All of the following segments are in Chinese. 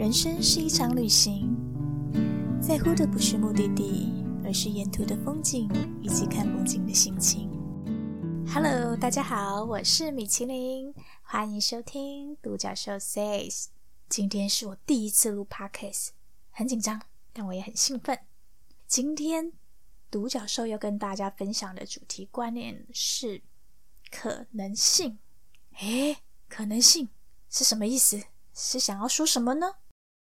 人生是一场旅行，在乎的不是目的地，而是沿途的风景以及看风景的心情。Hello，大家好，我是米其林，欢迎收听独角兽 says。今天是我第一次录 podcast，很紧张，但我也很兴奋。今天独角兽要跟大家分享的主题观念是可能性。诶，可能性是什么意思？是想要说什么呢？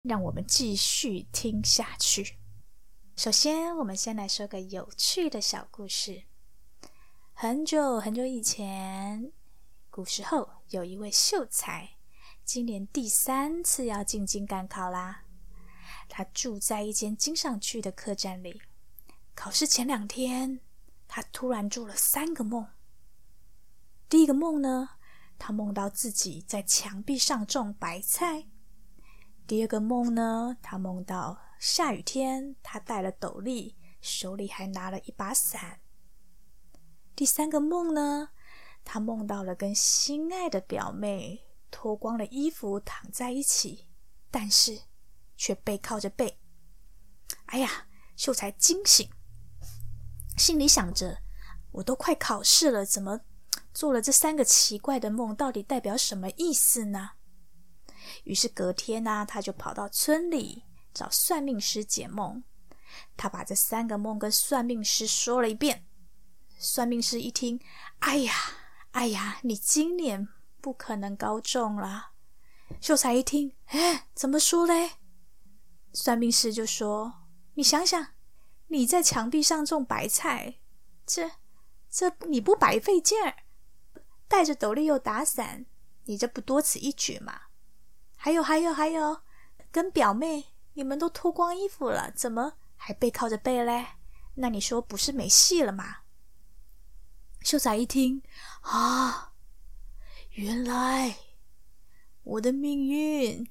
让我们继续听下去。首先，我们先来说个有趣的小故事。很久很久以前，古时候有一位秀才，今年第三次要进京赶考啦。他住在一间经上去的客栈里。考试前两天，他突然做了三个梦。第一个梦呢，他梦到自己在墙壁上种白菜。第二个梦呢，他梦到下雨天，他戴了斗笠，手里还拿了一把伞。第三个梦呢，他梦到了跟心爱的表妹脱光了衣服躺在一起，但是却背靠着背。哎呀，秀才惊醒，心里想着：我都快考试了，怎么做了这三个奇怪的梦？到底代表什么意思呢？于是隔天呢，他就跑到村里找算命师解梦。他把这三个梦跟算命师说了一遍。算命师一听，哎呀，哎呀，你今年不可能高中了。秀才一听，哎，怎么说嘞？算命师就说：“你想想，你在墙壁上种白菜，这这你不白费劲儿，戴着斗笠又打伞，你这不多此一举吗？”还有还有还有，跟表妹你们都脱光衣服了，怎么还背靠着背嘞？那你说不是没戏了吗？秀才一听啊，原来我的命运，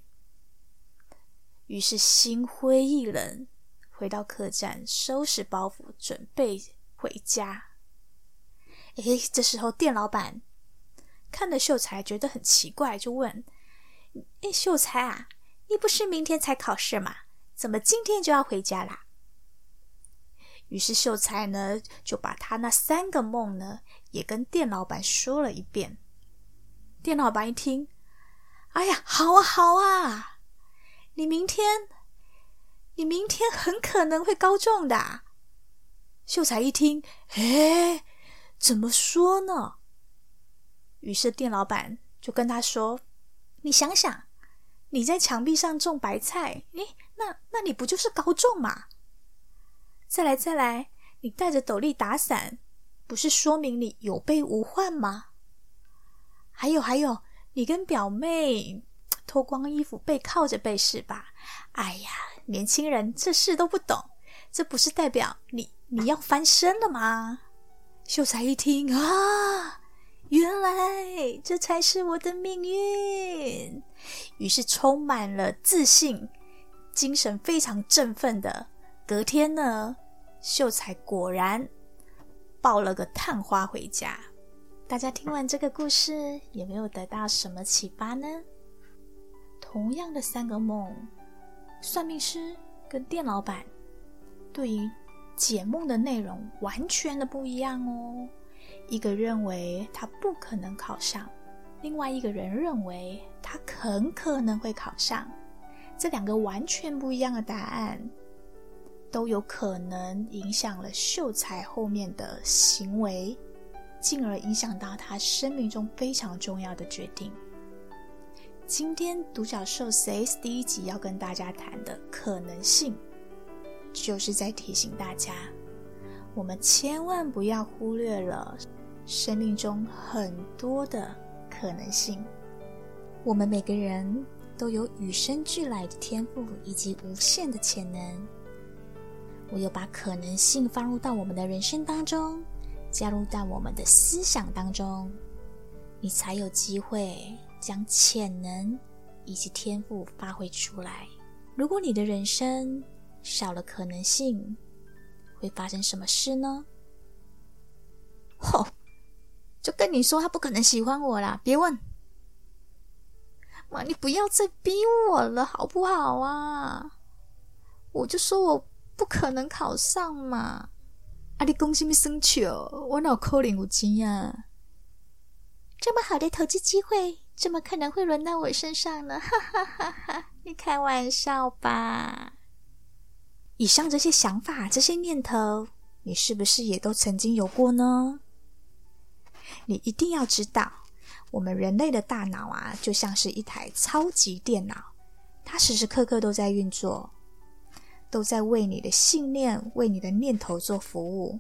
于是心灰意冷，回到客栈收拾包袱，准备回家。哎，这时候店老板看了秀才，觉得很奇怪，就问。哎，秀才啊，你不是明天才考试吗？怎么今天就要回家啦？于是秀才呢，就把他那三个梦呢，也跟店老板说了一遍。店老板一听，哎呀，好啊，好啊，你明天，你明天很可能会高中的。秀才一听，哎，怎么说呢？于是店老板就跟他说。你想想，你在墙壁上种白菜，诶，那那你不就是高中嘛？再来再来，你带着斗笠打伞，不是说明你有备无患吗？还有还有，你跟表妹脱光衣服背靠着背是吧？哎呀，年轻人这事都不懂，这不是代表你你要翻身了吗？秀才一听啊。原来这才是我的命运，于是充满了自信，精神非常振奋的。隔天呢，秀才果然抱了个探花回家。大家听完这个故事，有没有得到什么启发呢？同样的三个梦，算命师跟店老板对于解梦的内容完全的不一样哦。一个认为他不可能考上，另外一个人认为他很可能会考上。这两个完全不一样的答案，都有可能影响了秀才后面的行为，进而影响到他生命中非常重要的决定。今天独角兽 says 第一集要跟大家谈的可能性，就是在提醒大家，我们千万不要忽略了。生命中很多的可能性，我们每个人都有与生俱来的天赋以及无限的潜能。唯有把可能性放入到我们的人生当中，加入到我们的思想当中，你才有机会将潜能以及天赋发挥出来。如果你的人生少了可能性，会发生什么事呢？吼！就跟你说，他不可能喜欢我啦！别问，妈，你不要再逼我了，好不好啊？我就说我不可能考上嘛。啊，你讲什么生气哦？我哪可能有钱呀？这么好的投资机会，怎么可能会轮到我身上呢？哈哈哈哈！你开玩笑吧？以上这些想法、这些念头，你是不是也都曾经有过呢？你一定要知道，我们人类的大脑啊，就像是一台超级电脑，它时时刻刻都在运作，都在为你的信念、为你的念头做服务。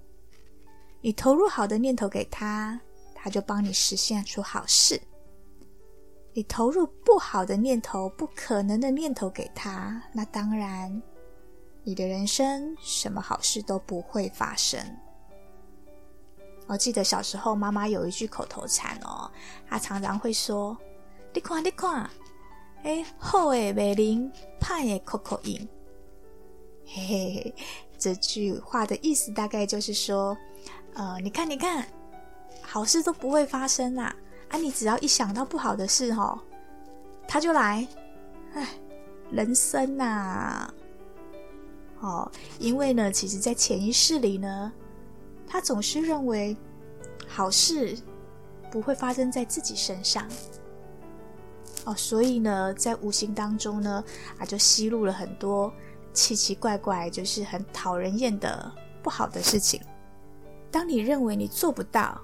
你投入好的念头给他，他就帮你实现出好事；你投入不好的念头、不可能的念头给他，那当然，你的人生什么好事都不会发生。我记得小时候，妈妈有一句口头禅哦，她常常会说：“你看，你看，哎，好的美玲，怕的口口音。”嘿嘿嘿，这句话的意思大概就是说，呃，你看，你看，好事都不会发生呐，啊，你只要一想到不好的事，哦，他就来，哎，人生呐，哦，因为呢，其实在潜意识里呢。他总是认为好事不会发生在自己身上哦，所以呢，在无形当中呢，啊，就吸入了很多奇奇怪怪，就是很讨人厌的不好的事情。当你认为你做不到，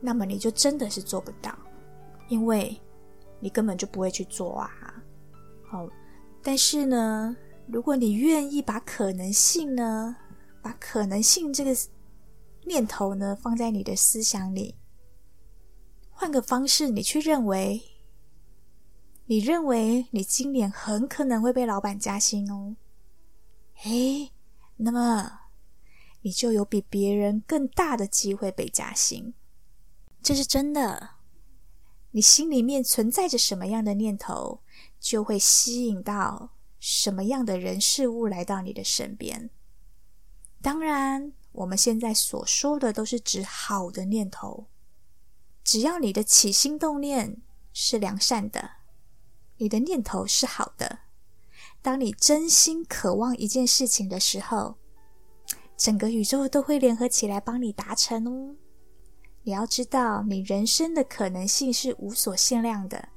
那么你就真的是做不到，因为你根本就不会去做啊。哦，但是呢，如果你愿意把可能性呢，把可能性这个。念头呢，放在你的思想里。换个方式，你去认为，你认为你今年很可能会被老板加薪哦。诶，那么你就有比别人更大的机会被加薪，这是真的。你心里面存在着什么样的念头，就会吸引到什么样的人事物来到你的身边。当然。我们现在所说的都是指好的念头，只要你的起心动念是良善的，你的念头是好的，当你真心渴望一件事情的时候，整个宇宙都会联合起来帮你达成哦。你要知道，你人生的可能性是无所限量的，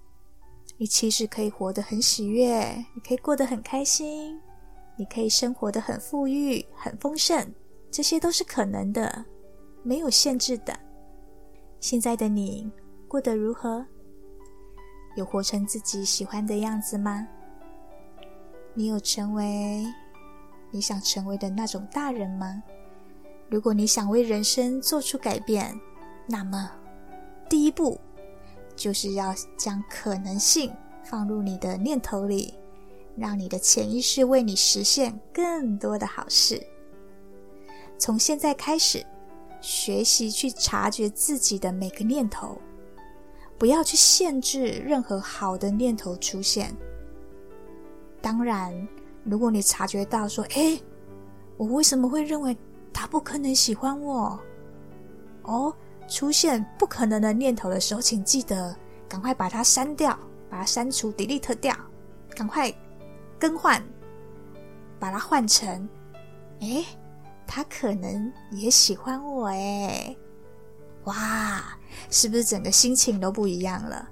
你其实可以活得很喜悦，你可以过得很开心，你可以生活的很富裕、很丰盛。这些都是可能的，没有限制的。现在的你过得如何？有活成自己喜欢的样子吗？你有成为你想成为的那种大人吗？如果你想为人生做出改变，那么第一步就是要将可能性放入你的念头里，让你的潜意识为你实现更多的好事。从现在开始，学习去察觉自己的每个念头，不要去限制任何好的念头出现。当然，如果你察觉到说：“哎，我为什么会认为他不可能喜欢我？”哦，出现不可能的念头的时候，请记得赶快把它删掉，把它删除，delete 掉，赶快更换，把它换成：“哎。”他可能也喜欢我哎，哇，是不是整个心情都不一样了？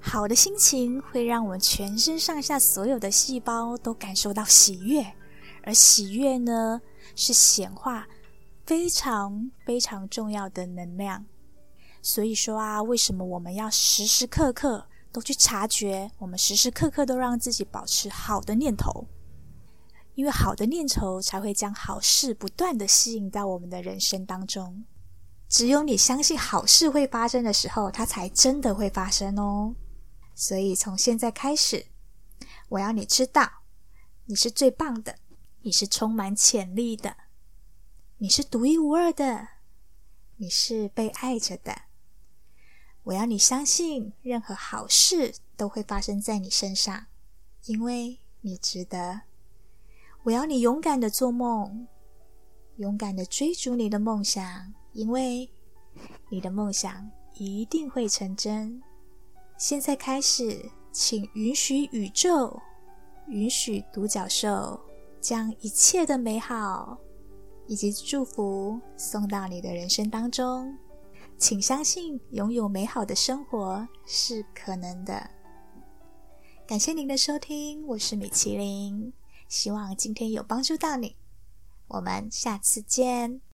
好的心情会让我们全身上下所有的细胞都感受到喜悦，而喜悦呢，是显化非常非常重要的能量。所以说啊，为什么我们要时时刻刻都去察觉？我们时时刻刻都让自己保持好的念头。因为好的念头才会将好事不断的吸引到我们的人生当中。只有你相信好事会发生的时候，它才真的会发生哦。所以从现在开始，我要你知道，你是最棒的，你是充满潜力的，你是独一无二的，你是被爱着的。我要你相信，任何好事都会发生在你身上，因为你值得。我要你勇敢的做梦，勇敢的追逐你的梦想，因为你的梦想一定会成真。现在开始，请允许宇宙，允许独角兽，将一切的美好以及祝福送到你的人生当中。请相信，拥有美好的生活是可能的。感谢您的收听，我是米其林，希望今天有帮助到你。我们下次见。